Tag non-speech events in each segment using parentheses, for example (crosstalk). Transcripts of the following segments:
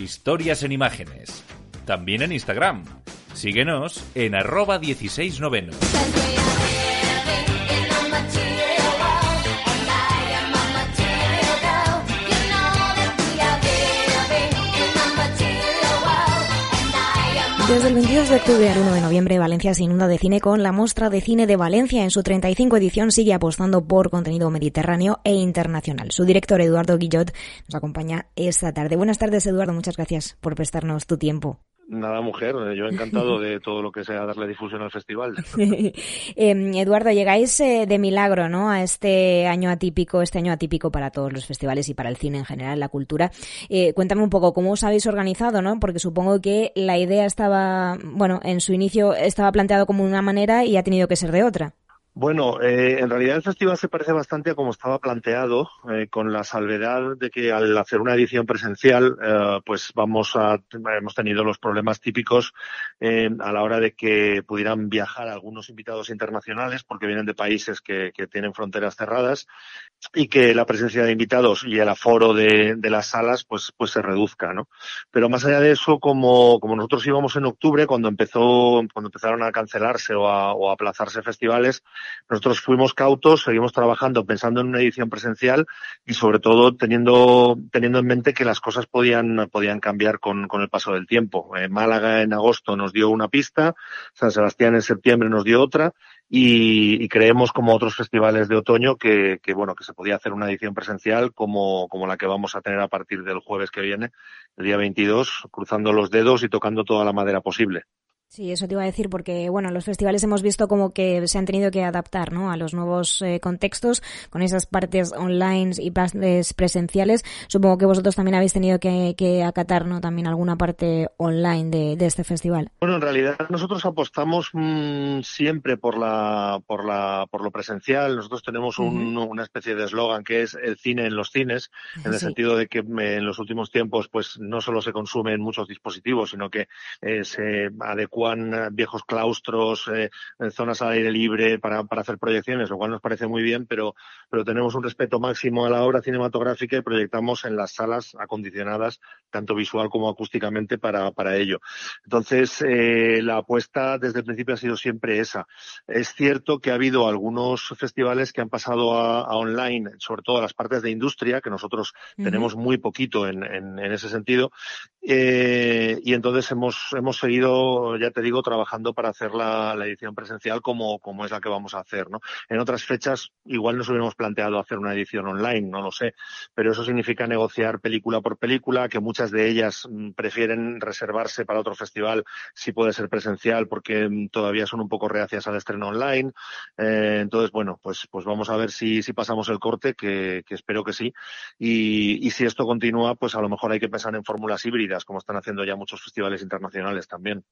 Historias en imágenes. También en Instagram. Síguenos en arroba 16noveno. Desde el 22 de octubre al 1 de noviembre, Valencia se inunda de cine con la Mostra de Cine de Valencia. En su 35 edición sigue apostando por contenido mediterráneo e internacional. Su director, Eduardo Guillot, nos acompaña esta tarde. Buenas tardes, Eduardo. Muchas gracias por prestarnos tu tiempo. Nada, mujer, yo encantado de todo lo que sea darle difusión al festival. (laughs) eh, Eduardo, llegáis eh, de milagro, ¿no? A este año atípico, este año atípico para todos los festivales y para el cine en general, la cultura. Eh, cuéntame un poco cómo os habéis organizado, ¿no? Porque supongo que la idea estaba, bueno, en su inicio estaba planteado como una manera y ha tenido que ser de otra. Bueno, eh, en realidad el festival se parece bastante a como estaba planteado, eh, con la salvedad de que al hacer una edición presencial, eh, pues vamos a, hemos tenido los problemas típicos eh, a la hora de que pudieran viajar algunos invitados internacionales, porque vienen de países que, que, tienen fronteras cerradas, y que la presencia de invitados y el aforo de, de, las salas, pues, pues se reduzca, ¿no? Pero más allá de eso, como, como nosotros íbamos en octubre, cuando empezó, cuando empezaron a cancelarse o a, o a aplazarse festivales, nosotros fuimos cautos, seguimos trabajando pensando en una edición presencial y sobre todo teniendo, teniendo en mente que las cosas podían, podían cambiar con, con el paso del tiempo. Eh, Málaga en agosto nos dio una pista, San Sebastián en septiembre nos dio otra y, y, creemos como otros festivales de otoño que, que, bueno que se podía hacer una edición presencial como, como la que vamos a tener a partir del jueves que viene, el día 22, cruzando los dedos y tocando toda la madera posible. Sí, eso te iba a decir porque, bueno, los festivales hemos visto como que se han tenido que adaptar, ¿no? A los nuevos eh, contextos, con esas partes online y partes presenciales. Supongo que vosotros también habéis tenido que, que acatar, ¿no? También alguna parte online de, de, este festival. Bueno, en realidad nosotros apostamos mmm, siempre por la, por la, por lo presencial. Nosotros tenemos un, uh -huh. una especie de eslogan que es el cine en los cines, en el sí. sentido de que en los últimos tiempos, pues, no solo se consumen muchos dispositivos, sino que eh, se adecua viejos claustros, eh, zonas al aire libre para, para, hacer proyecciones, lo cual nos parece muy bien, pero, pero tenemos un respeto máximo a la obra cinematográfica y proyectamos en las salas acondicionadas, tanto visual como acústicamente, para, para ello. Entonces, eh, la apuesta desde el principio ha sido siempre esa. Es cierto que ha habido algunos festivales que han pasado a, a online, sobre todo a las partes de industria, que nosotros uh -huh. tenemos muy poquito en, en, en ese sentido, eh, y entonces hemos, hemos seguido, ya te digo, trabajando para hacer la, edición presencial como, como es la que vamos a hacer, ¿no? En otras fechas igual nos hubiéramos planteado hacer una edición online, no lo sé, pero eso significa negociar película por película, que muchas de ellas mm, prefieren reservarse para otro festival si puede ser presencial porque mm, todavía son un poco reacias al estreno online. Eh, entonces, bueno, pues, pues vamos a ver si, si pasamos el corte, que, que espero que sí. Y, y si esto continúa, pues a lo mejor hay que pensar en fórmulas híbridas, como están haciendo ya muchos festivales internacionales también.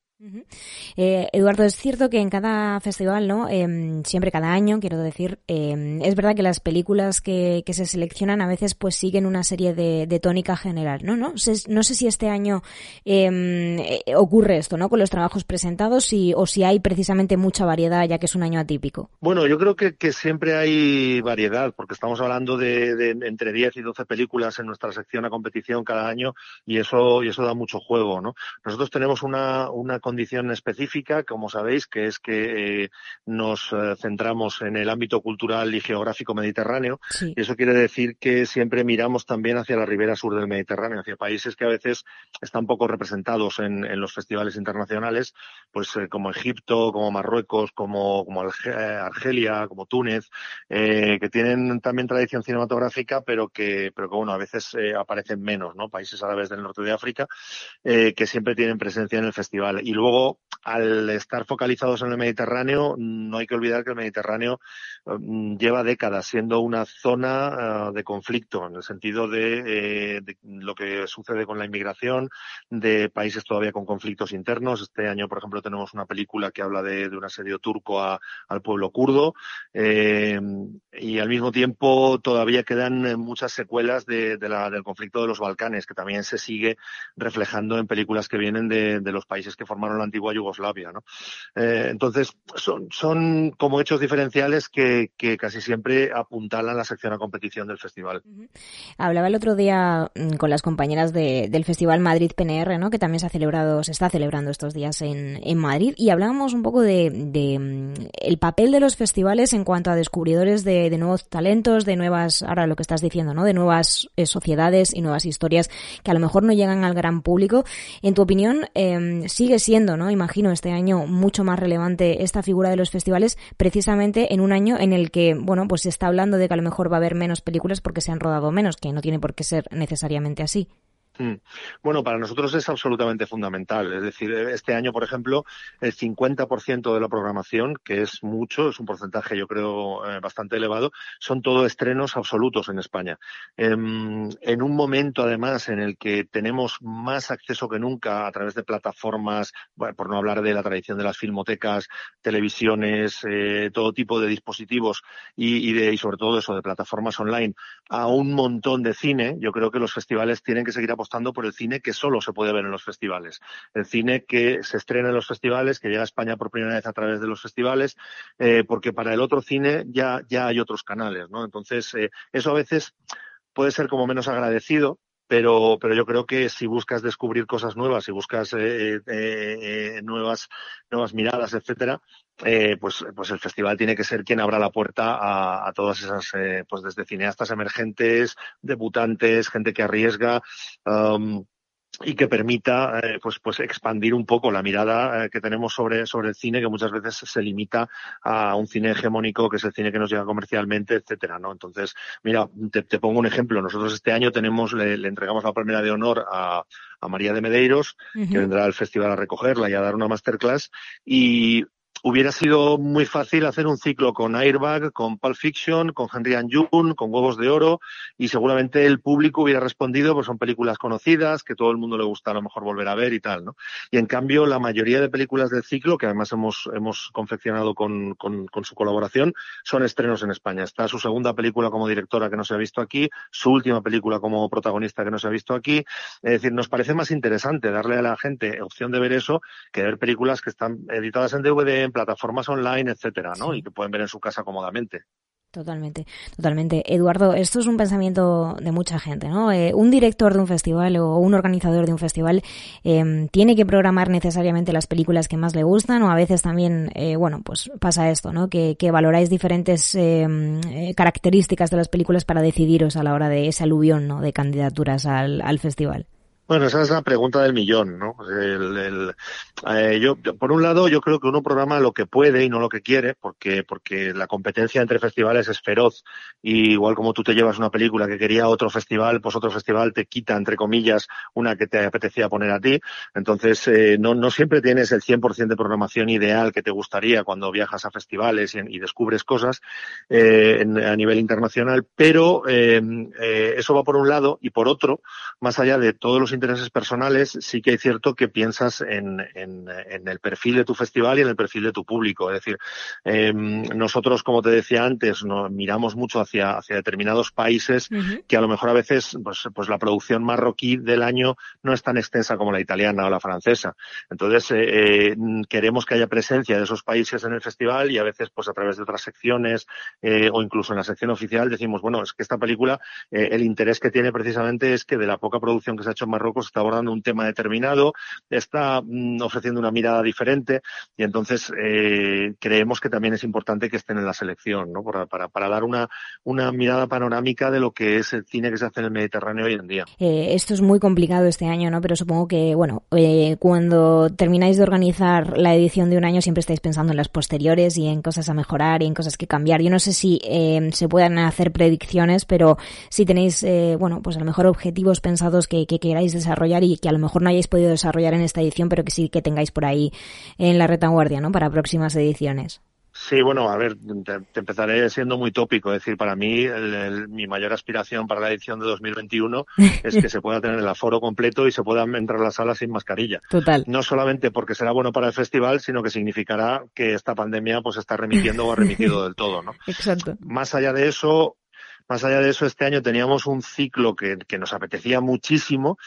Eh, Eduardo, es cierto que en cada festival, ¿no? Eh, siempre cada año, quiero decir, eh, es verdad que las películas que, que, se seleccionan a veces pues siguen una serie de, tónica general, ¿no? No sé, no sé si este año eh, ocurre esto, ¿no? Con los trabajos presentados o si hay precisamente mucha variedad ya que es un año atípico. Bueno, yo creo que, que siempre hay variedad porque estamos hablando de, de, entre 10 y 12 películas en nuestra sección a competición cada año y eso, y eso da mucho juego, ¿no? Nosotros tenemos una, una condición específica, como sabéis, que es que eh, nos eh, centramos en el ámbito cultural y geográfico mediterráneo. Sí. Y eso quiere decir que siempre miramos también hacia la ribera sur del Mediterráneo, hacia países que a veces están poco representados en, en los festivales internacionales, pues eh, como Egipto, como Marruecos, como, como Argelia, como Túnez, que tienen también tradición cinematográfica, pero que, pero que bueno, a veces aparecen menos, ¿no? Países árabes del norte de África, que siempre tienen presencia en el festival. Y luego, al estar focalizados en el Mediterráneo, no hay que olvidar que el Mediterráneo um, lleva décadas siendo una zona uh, de conflicto, en el sentido de, eh, de, lo que sucede con la inmigración, de países todavía con conflictos internos. Este año, por ejemplo, tenemos una película que habla de, de un asedio turco al pueblo kurdo. Eh, y al mismo tiempo todavía quedan muchas secuelas de, de la, del conflicto de los Balcanes, que también se sigue reflejando en películas que vienen de los países que formaron la antigua antigua Yugoslavia, ¿no? Eh, entonces, son, son como hechos diferenciales que, que casi siempre apuntalan la sección a competición del festival. Hablaba el otro día mm, con las compañeras de, del Festival Madrid PNR, ¿no? Que también se ha celebrado, se está celebrando estos días en, en Madrid, y hablábamos un poco de, de, mm, el papel de los festivales en cuanto a descubridores de, de nuevos talentos, de nuevas, ahora lo que estás diciendo, ¿no? De nuevas eh, sociedades y nuevas historias que a lo mejor no llegan al gran público. En tu opinión, eh, sigue siendo, ¿no? Imagino este año mucho más relevante esta figura de los festivales, precisamente en un año en el que, bueno, pues se está hablando de que a lo mejor va a haber menos películas porque se han rodado menos, que no tiene por qué ser necesariamente así. Mm. Bueno, para nosotros es absolutamente fundamental. Es decir, este año, por ejemplo, el 50% de la programación, que es mucho, es un porcentaje yo creo eh, bastante elevado, son todo estrenos absolutos en España. Em, en un momento, además, en el que tenemos más acceso que nunca a través de plataformas, por no hablar de la tradición de las filmotecas, televisiones, eh, todo tipo de dispositivos y, de, y sobre todo eso, de plataformas online, a un montón de cine, yo creo que los festivales tienen que seguir apostando por el cine que solo se puede ver en los festivales. El cine que se estrena en los festivales, que llega a España por primera vez a través de los festivales, eh, porque para el otro cine ya, ya hay otros canales, ¿no? Entonces, eh, eso a veces puede ser como menos agradecido, pero, pero yo creo que si buscas descubrir cosas nuevas, si buscas eh, nuevas, nuevas miradas, etcétera, eh, pues, pues el festival tiene que ser quien abra la puerta a, a todas esas, eh, pues desde cineastas emergentes, debutantes, gente que arriesga. Um, y que permita eh, pues pues expandir un poco la mirada eh, que tenemos sobre sobre el cine que muchas veces se limita a un cine hegemónico que es el cine que nos llega comercialmente etcétera no entonces mira te, te pongo un ejemplo nosotros este año tenemos le, le entregamos la primera de honor a, a María de Medeiros uh -huh. que vendrá al festival a recogerla y a dar una masterclass y hubiera sido muy fácil hacer un ciclo con Airbag, con Pulp Fiction, con Henry and June, con Huevos de Oro, y seguramente el público hubiera respondido, pues son películas conocidas, que todo el mundo le gusta a lo mejor volver a ver y tal, ¿no? Y en cambio, la mayoría de películas del ciclo, que además hemos, hemos confeccionado con, con, con su colaboración, son estrenos en España. Está su segunda película como directora que no se ha visto aquí, su última película como protagonista que no se ha visto aquí. Es decir, nos parece más interesante darle a la gente opción de ver eso que ver películas que están editadas en DVD, en plataformas online, etcétera, ¿no? Sí. Y que pueden ver en su casa cómodamente. Totalmente, totalmente. Eduardo, esto es un pensamiento de mucha gente, ¿no? Eh, un director de un festival o un organizador de un festival eh, tiene que programar necesariamente las películas que más le gustan o a veces también, eh, bueno, pues pasa esto, ¿no? Que, que valoráis diferentes características de las películas para decidiros a la hora de ese aluvión, ¿no? De candidaturas al, al festival. Bueno, esa es la pregunta del millón, ¿no? Eh, yo, por un lado, yo creo que uno programa lo que puede y no lo que quiere, porque, porque la competencia entre festivales es feroz. Y igual como tú te llevas una película que quería otro festival, pues otro festival te quita, entre comillas, una que te apetecía poner a ti. Entonces, eh, no, no siempre tienes el 100% de programación ideal que te gustaría cuando viajas a festivales y, y descubres cosas eh, en, a nivel internacional, pero eh, eh, eso va por un lado y por otro, más allá de todos los intereses personales, sí que hay cierto que piensas en, en, en, el perfil de tu festival y en el perfil de tu público. Es decir, eh, nosotros, como te decía antes, nos miramos mucho hacia, hacia determinados países uh -huh. que a lo mejor a veces, pues, pues la producción marroquí del año no es tan extensa como la italiana o la francesa. Entonces, eh, eh, queremos que haya presencia de esos países en el festival y a veces, pues a través de otras secciones eh, o incluso en la sección oficial, decimos, bueno, es que esta película, el interés que tiene precisamente es que de la poca producción que se ha hecho en Marruecos, Marruecos está abordando un tema determinado, está mm, ofreciendo una mirada diferente y entonces eh, creemos que también es importante que estén en la selección, ¿no? Para, para, para, dar una, una mirada panorámica de lo que es el cine que se hace en el Mediterráneo hoy en día. Eh, esto es muy complicado este año, ¿no? Pero supongo que, bueno, eh, cuando termináis de organizar la edición de un año siempre estáis pensando en las posteriores y en cosas a mejorar y en cosas que cambiar. Yo no sé si eh, se puedan hacer predicciones, pero si tenéis, eh, bueno, pues a lo mejor objetivos pensados que, que queráis desarrollar y que a lo mejor no hayáis podido desarrollar en esta edición, pero que sí que tengáis por ahí en la retaguardia, ¿no? Para próximas ediciones. Sí, bueno, a ver, te, te, empezaré siendo muy tópico. Es decir, para mí, el, el, mi mayor aspiración para la edición de 2021 (laughs) es que se pueda tener el aforo completo y se puedan entrar a la sala sin mascarilla. Total. No solamente porque será bueno para el festival, sino que significará que esta pandemia pues está remitiendo o ha remitido del todo, ¿no? (laughs) Exacto. Más allá de eso, más allá de eso, este año teníamos un ciclo que, que nos apetecía muchísimo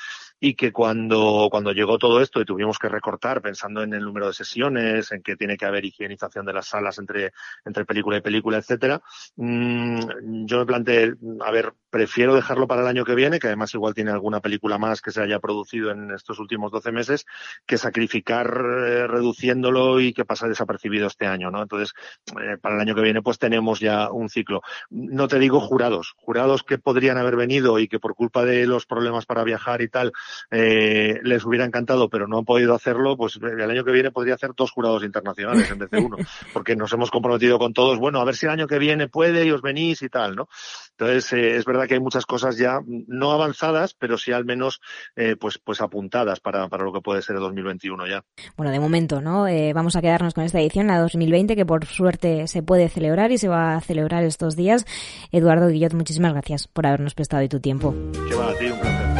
y que cuando, cuando llegó todo esto y tuvimos que recortar pensando en el número de sesiones, en que tiene que haber higienización de las salas entre, entre película y película, etcétera, mmm, yo me planteé, a ver, prefiero dejarlo para el año que viene, que además igual tiene alguna película más que se haya producido en estos últimos 12 meses, que sacrificar eh, reduciéndolo y que pasa desapercibido este año, ¿no? Entonces, eh, para el año que viene, pues tenemos ya un ciclo. No te digo jurados, jurados que podrían haber venido y que por culpa de los problemas para viajar y tal, eh, les hubiera encantado, pero no han podido hacerlo, pues el año que viene podría hacer dos jurados internacionales en vez de uno, (laughs) porque nos hemos comprometido con todos, bueno, a ver si el año que viene puede y os venís y tal, ¿no? Entonces, eh, es verdad que hay muchas cosas ya no avanzadas, pero sí al menos eh, pues, pues apuntadas para, para lo que puede ser el 2021 ya. Bueno, de momento, ¿no? Eh, vamos a quedarnos con esta edición, la 2020, que por suerte se puede celebrar y se va a celebrar estos días. Eduardo Guillot, muchísimas gracias por habernos prestado hoy tu tiempo. Que va a ti, un placer.